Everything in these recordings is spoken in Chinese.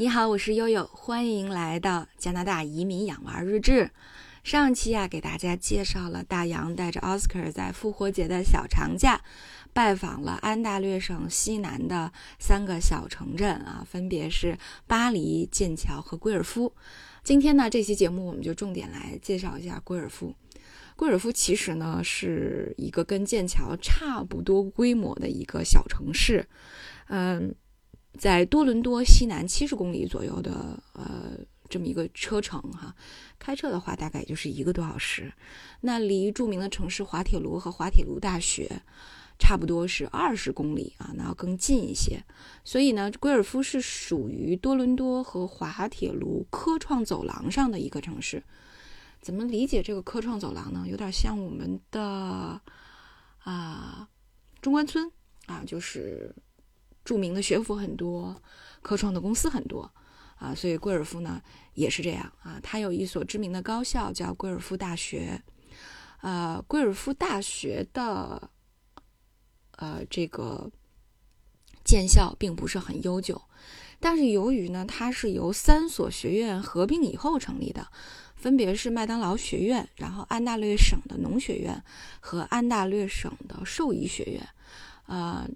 你好，我是悠悠，欢迎来到加拿大移民养娃日志。上期啊，给大家介绍了大洋带着奥斯卡在复活节的小长假，拜访了安大略省西南的三个小城镇啊，分别是巴黎、剑桥和圭尔夫。今天呢，这期节目我们就重点来介绍一下圭尔夫。圭尔夫其实呢是一个跟剑桥差不多规模的一个小城市，嗯。在多伦多西南七十公里左右的呃这么一个车程哈，开车的话大概也就是一个多小时。那离著名的城市滑铁卢和滑铁卢大学差不多是二十公里啊，那要更近一些。所以呢，圭尔夫是属于多伦多和滑铁卢科创走廊上的一个城市。怎么理解这个科创走廊呢？有点像我们的啊中关村啊，就是。著名的学府很多，科创的公司很多，啊，所以贵尔夫呢也是这样啊。它有一所知名的高校叫贵尔夫大学，呃，贵尔夫大学的呃这个建校并不是很悠久，但是由于呢它是由三所学院合并以后成立的，分别是麦当劳学院，然后安大略省的农学院和安大略省的兽医学院，啊。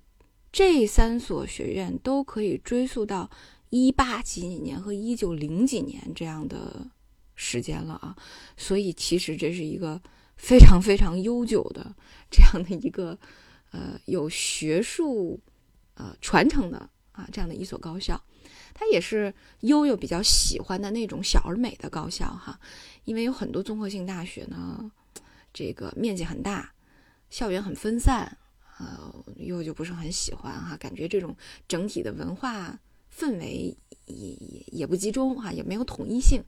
这三所学院都可以追溯到一八几几年和一九零几年这样的时间了啊，所以其实这是一个非常非常悠久的这样的一个呃有学术呃传承的啊这样的一所高校，它也是悠悠比较喜欢的那种小而美的高校哈，因为有很多综合性大学呢，这个面积很大，校园很分散。呃，又就不是很喜欢哈，感觉这种整体的文化氛围也也也不集中哈，也没有统一性。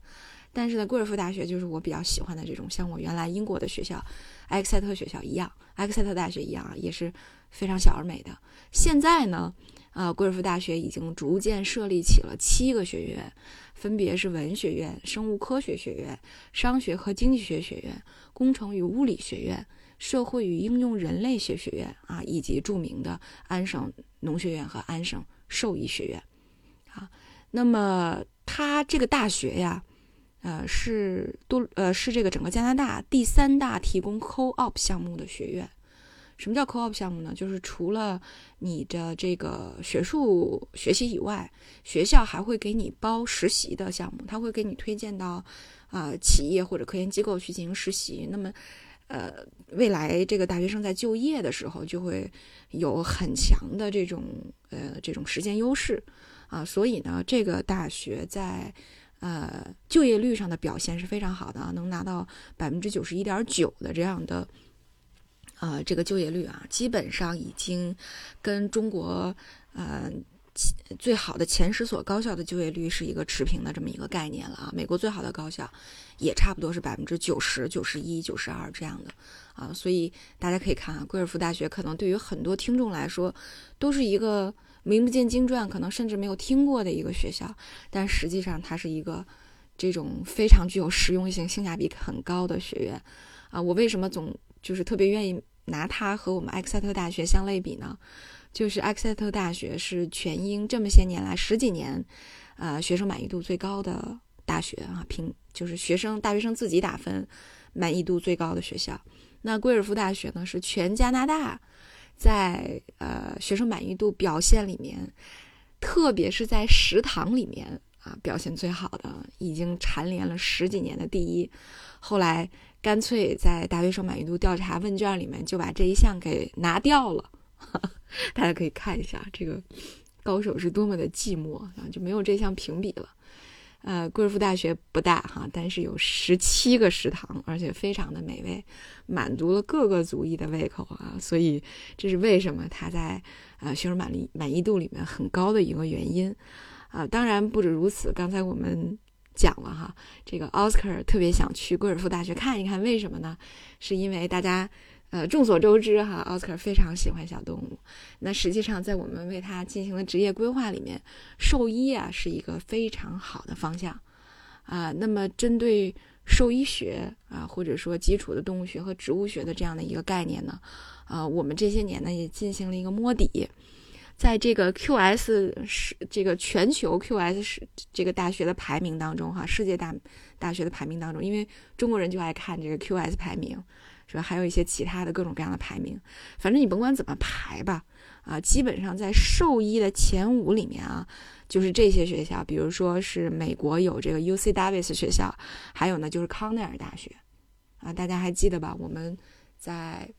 但是呢，贵尔夫大学就是我比较喜欢的这种，像我原来英国的学校埃克塞特学校一样，埃克塞特大学一样啊，也是非常小而美的。现在呢，呃，贵尔夫大学已经逐渐设立起了七个学院，分别是文学院、生物科学学院、商学和经济学学院、工程与物理学院。社会与应用人类学学院啊，以及著名的安省农学院和安省兽医学院，啊，那么它这个大学呀，呃，是多呃是这个整个加拿大第三大提供 co-op 项目的学院。什么叫 co-op 项目呢？就是除了你的这个学术学习以外，学校还会给你包实习的项目，他会给你推荐到啊企业或者科研机构去进行实习。那么呃，未来这个大学生在就业的时候就会有很强的这种呃这种时间优势啊，所以呢，这个大学在呃就业率上的表现是非常好的，能拿到百分之九十一点九的这样的呃这个就业率啊，基本上已经跟中国呃。最好的前十所高校的就业率是一个持平的这么一个概念了啊，美国最好的高校也差不多是百分之九十九十一九十二这样的啊，所以大家可以看啊，贵尔夫大学可能对于很多听众来说都是一个名不见经传，可能甚至没有听过的一个学校，但实际上它是一个这种非常具有实用性、性价比很高的学院啊。我为什么总就是特别愿意拿它和我们埃克塞特大学相类比呢？就是埃克塞特大学是全英这么些年来十几年，呃，学生满意度最高的大学啊，评就是学生大学生自己打分满意度最高的学校。那圭尔夫大学呢，是全加拿大在呃学生满意度表现里面，特别是在食堂里面啊表现最好的，已经蝉联了十几年的第一。后来干脆在大学生满意度调查问卷里面就把这一项给拿掉了。大家可以看一下这个高手是多么的寂寞啊，就没有这项评比了。呃，贵妇大学不大哈，但是有十七个食堂，而且非常的美味，满足了各个族裔的胃口啊。所以这是为什么它在呃学生满意满意度里面很高的一个原因啊。当然不止如此，刚才我们讲了哈，这个奥斯卡特别想去贵尔夫大学看一看，为什么呢？是因为大家。呃，众所周知哈，奥斯卡非常喜欢小动物。那实际上，在我们为他进行的职业规划里面，兽医啊是一个非常好的方向啊。那么，针对兽医学啊，或者说基础的动物学和植物学的这样的一个概念呢，啊，我们这些年呢也进行了一个摸底。在这个 QS 是这个全球 QS 是这个大学的排名当中哈，世界大大学的排名当中，因为中国人就爱看这个 QS 排名，是吧？还有一些其他的各种各样的排名，反正你甭管怎么排吧，啊，基本上在兽医的前五里面啊，就是这些学校，比如说是美国有这个 UC Davis 学校，还有呢就是康奈尔大学，啊，大家还记得吧？我们在。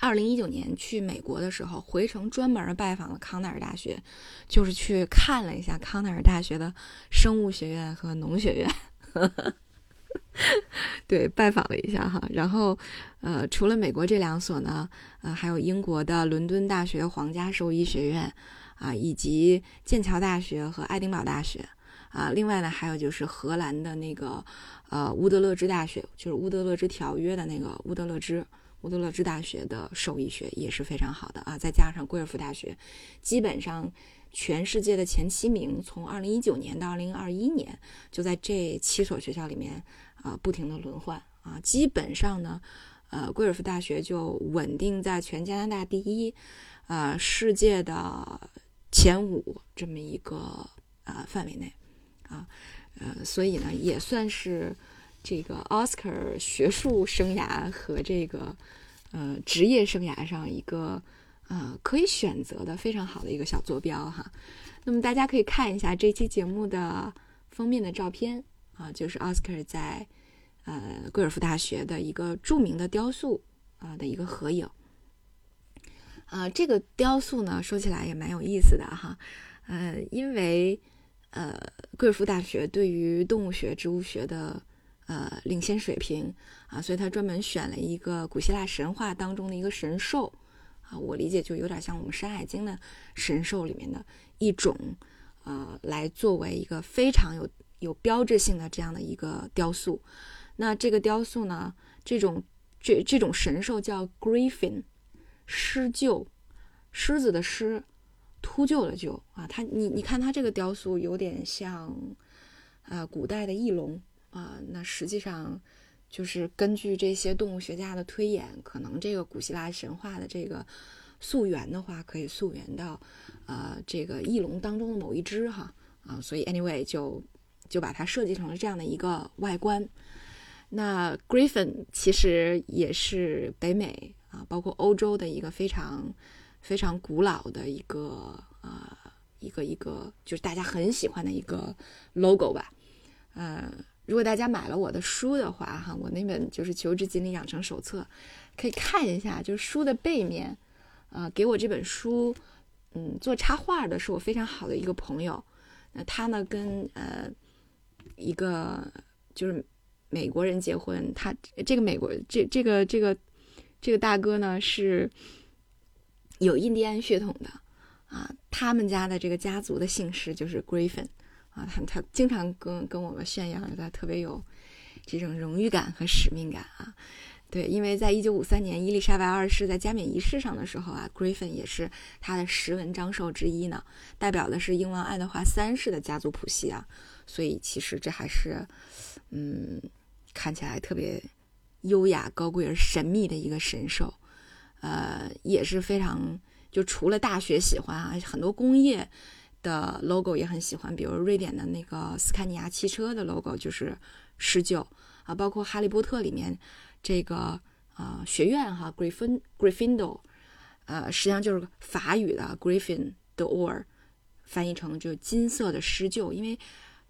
二零一九年去美国的时候，回程专门拜访了康奈尔大学，就是去看了一下康奈尔大学的生物学院和农学院，对，拜访了一下哈。然后，呃，除了美国这两所呢，呃，还有英国的伦敦大学皇家兽医学院啊，以及剑桥大学和爱丁堡大学啊。另外呢，还有就是荷兰的那个呃乌德勒支大学，就是乌德勒支条约的那个乌德勒支。乌德勒支大学的兽医学也是非常好的啊，再加上贵尔夫大学，基本上全世界的前七名，从二零一九年到二零二一年，就在这七所学校里面啊，不停的轮换啊，基本上呢，呃，贵尔夫大学就稳定在全加拿大第一，呃，世界的前五这么一个啊范围内啊，呃，所以呢，也算是。这个 Oscar 学术生涯和这个呃职业生涯上一个呃可以选择的非常好的一个小坐标哈。那么大家可以看一下这期节目的封面的照片啊，就是 Oscar 在呃贵尔夫大学的一个著名的雕塑啊的一个合影。啊，这个雕塑呢说起来也蛮有意思的哈，呃，因为呃贵尔夫大学对于动物学、植物学的呃，领先水平啊，所以他专门选了一个古希腊神话当中的一个神兽啊，我理解就有点像我们《山海经》的神兽里面的一种，呃，来作为一个非常有有标志性的这样的一个雕塑。那这个雕塑呢，这种这这种神兽叫 Griffin，狮鹫，狮子的狮，秃鹫的鹫啊，它你你看它这个雕塑有点像，呃，古代的翼龙。啊，那实际上就是根据这些动物学家的推演，可能这个古希腊神话的这个溯源的话，可以溯源到呃这个翼龙当中的某一只哈啊，所以 anyway 就就把它设计成了这样的一个外观。那 Griffin 其实也是北美啊，包括欧洲的一个非常非常古老的一个啊一个一个就是大家很喜欢的一个 logo 吧，呃。如果大家买了我的书的话，哈，我那本就是《求职锦鲤养成手册》，可以看一下，就是书的背面，呃，给我这本书，嗯，做插画的是我非常好的一个朋友，那他呢跟呃一个就是美国人结婚，他这个美国这这个这个这个大哥呢是有印第安血统的啊，他们家的这个家族的姓氏就是 Griffin。他他经常跟跟我们炫耀，他特别有这种荣誉感和使命感啊。对，因为在一九五三年伊丽莎白二世在加冕仪式上的时候啊，Griffin 也是他的十文章寿之一呢，代表的是英王爱德华三世的家族谱系啊。所以其实这还是，嗯，看起来特别优雅、高贵而神秘的一个神兽。呃，也是非常就除了大学喜欢啊，很多工业。的 logo 也很喜欢，比如瑞典的那个斯堪尼亚汽车的 logo 就是狮鹫啊，包括哈利波特里面这个啊学院哈 Griffin Gryffindor，呃实际上就是法语的 Griffin the or，翻译成就金色的狮鹫，因为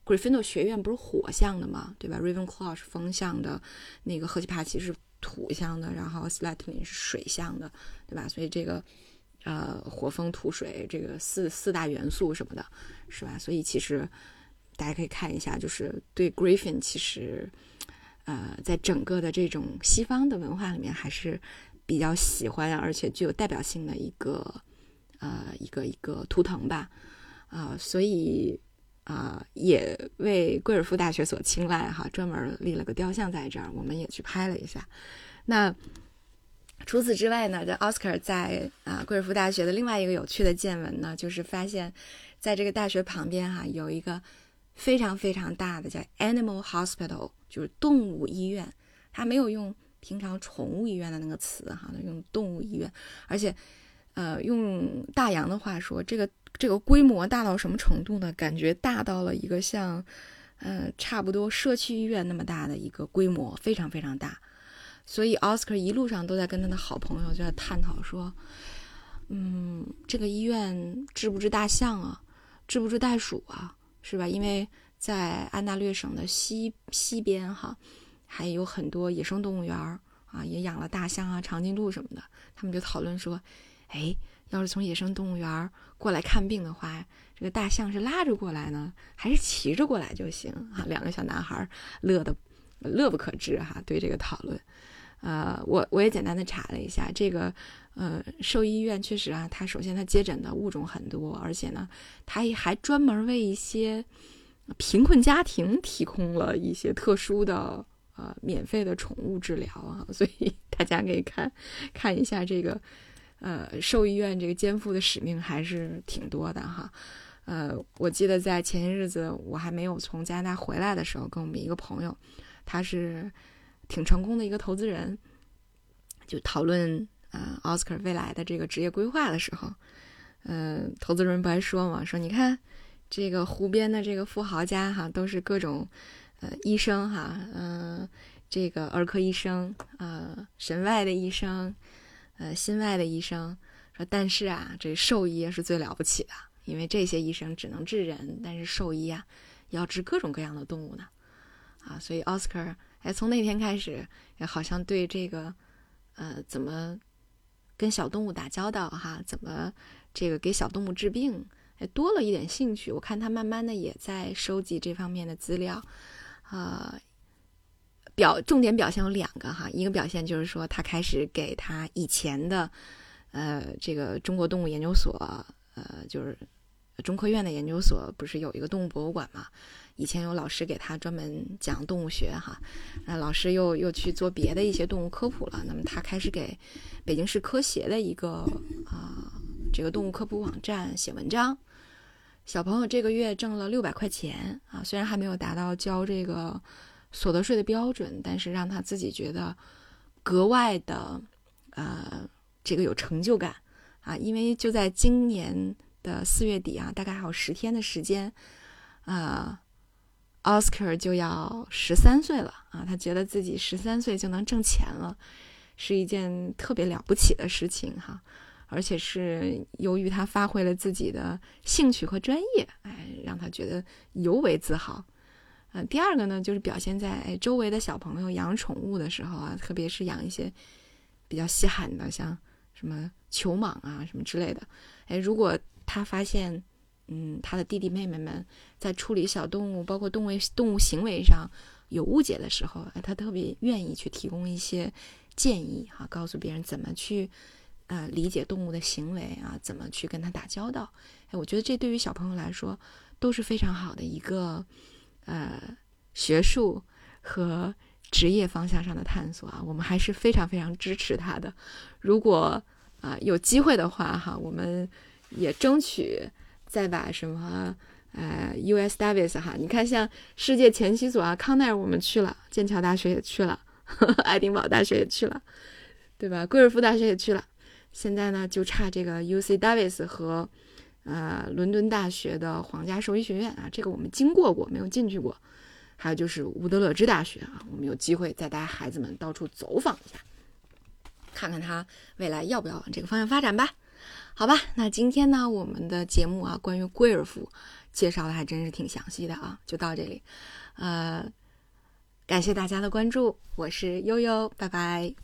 Gryffindor 学院不是火象的嘛，对吧？Ravenclaw 是风象的，那个赫奇帕奇是土象的，然后 Slytherin 是水象的，对吧？所以这个。呃，火、风、土、水，这个四四大元素什么的，是吧？所以其实大家可以看一下，就是对 Griffin，其实呃，在整个的这种西方的文化里面，还是比较喜欢，而且具有代表性的一个呃一个一个图腾吧。啊，所以啊，也为贵尔夫大学所青睐哈，专门立了个雕像在这儿，我们也去拍了一下。那。除此之外呢，这奥斯卡在啊贵尔夫大学的另外一个有趣的见闻呢，就是发现，在这个大学旁边哈有一个非常非常大的叫 Animal Hospital，就是动物医院。他没有用平常宠物医院的那个词哈，他用动物医院，而且呃，用大洋的话说，这个这个规模大到什么程度呢？感觉大到了一个像，呃，差不多社区医院那么大的一个规模，非常非常大。所以奥斯卡一路上都在跟他的好朋友就在探讨说，嗯，这个医院治不治大象啊，治不治袋鼠啊，是吧？因为在安大略省的西西边哈，还有很多野生动物园啊，也养了大象啊、长颈鹿什么的。他们就讨论说，哎，要是从野生动物园过来看病的话，这个大象是拉着过来呢，还是骑着过来就行啊？两个小男孩乐得乐不可支哈，对这个讨论。呃，我我也简单的查了一下，这个呃兽医院确实啊，它首先它接诊的物种很多，而且呢，它也还专门为一些贫困家庭提供了一些特殊的呃免费的宠物治疗啊，所以 大家可以看看一下这个呃兽医院这个肩负的使命还是挺多的哈。呃，我记得在前些日子我还没有从加拿大回来的时候，跟我们一个朋友，他是。挺成功的一个投资人，就讨论啊奥斯卡未来的这个职业规划的时候，嗯，投资人不还说嘛，说你看这个湖边的这个富豪家哈，都是各种呃医生哈，嗯，这个儿科医生啊，神外的医生，呃，心外的医生，说但是啊，这兽医是最了不起的，因为这些医生只能治人，但是兽医啊要治各种各样的动物呢，啊，所以奥斯卡。哎，从那天开始，好像对这个，呃，怎么跟小动物打交道哈，怎么这个给小动物治病，哎，多了一点兴趣。我看他慢慢的也在收集这方面的资料，啊，表重点表现有两个哈，一个表现就是说他开始给他以前的，呃，这个中国动物研究所，呃，就是中科院的研究所，不是有一个动物博物馆嘛？以前有老师给他专门讲动物学哈，那老师又又去做别的一些动物科普了。那么他开始给北京市科协的一个啊这个动物科普网站写文章。小朋友这个月挣了六百块钱啊，虽然还没有达到交这个所得税的标准，但是让他自己觉得格外的呃这个有成就感啊，因为就在今年的四月底啊，大概还有十天的时间啊。Oscar 就要十三岁了啊！他觉得自己十三岁就能挣钱了，是一件特别了不起的事情哈。而且是由于他发挥了自己的兴趣和专业，哎，让他觉得尤为自豪。嗯，第二个呢，就是表现在周围的小朋友养宠物的时候啊，特别是养一些比较稀罕的，像什么球蟒啊什么之类的。哎，如果他发现。嗯，他的弟弟妹妹们在处理小动物，包括动物动物行为上有误解的时候，他特别愿意去提供一些建议哈，告诉别人怎么去呃理解动物的行为啊，怎么去跟他打交道。哎，我觉得这对于小朋友来说都是非常好的一个呃学术和职业方向上的探索啊，我们还是非常非常支持他的。如果啊有机会的话哈，我们也争取。再把什么呃，U.S. Davis 哈，你看像世界前七所啊，康奈尔我们去了，剑桥大学也去了，爱丁堡大学也去了，对吧？贵尔夫大学也去了，现在呢就差这个 U.C. Davis 和呃伦敦大学的皇家兽医学院啊，这个我们经过过，没有进去过。还有就是伍德勒支大学啊，我们有机会再带孩子们到处走访一下，看看他未来要不要往这个方向发展吧。好吧，那今天呢，我们的节目啊，关于贵尔夫介绍的还真是挺详细的啊，就到这里，呃，感谢大家的关注，我是悠悠，拜拜。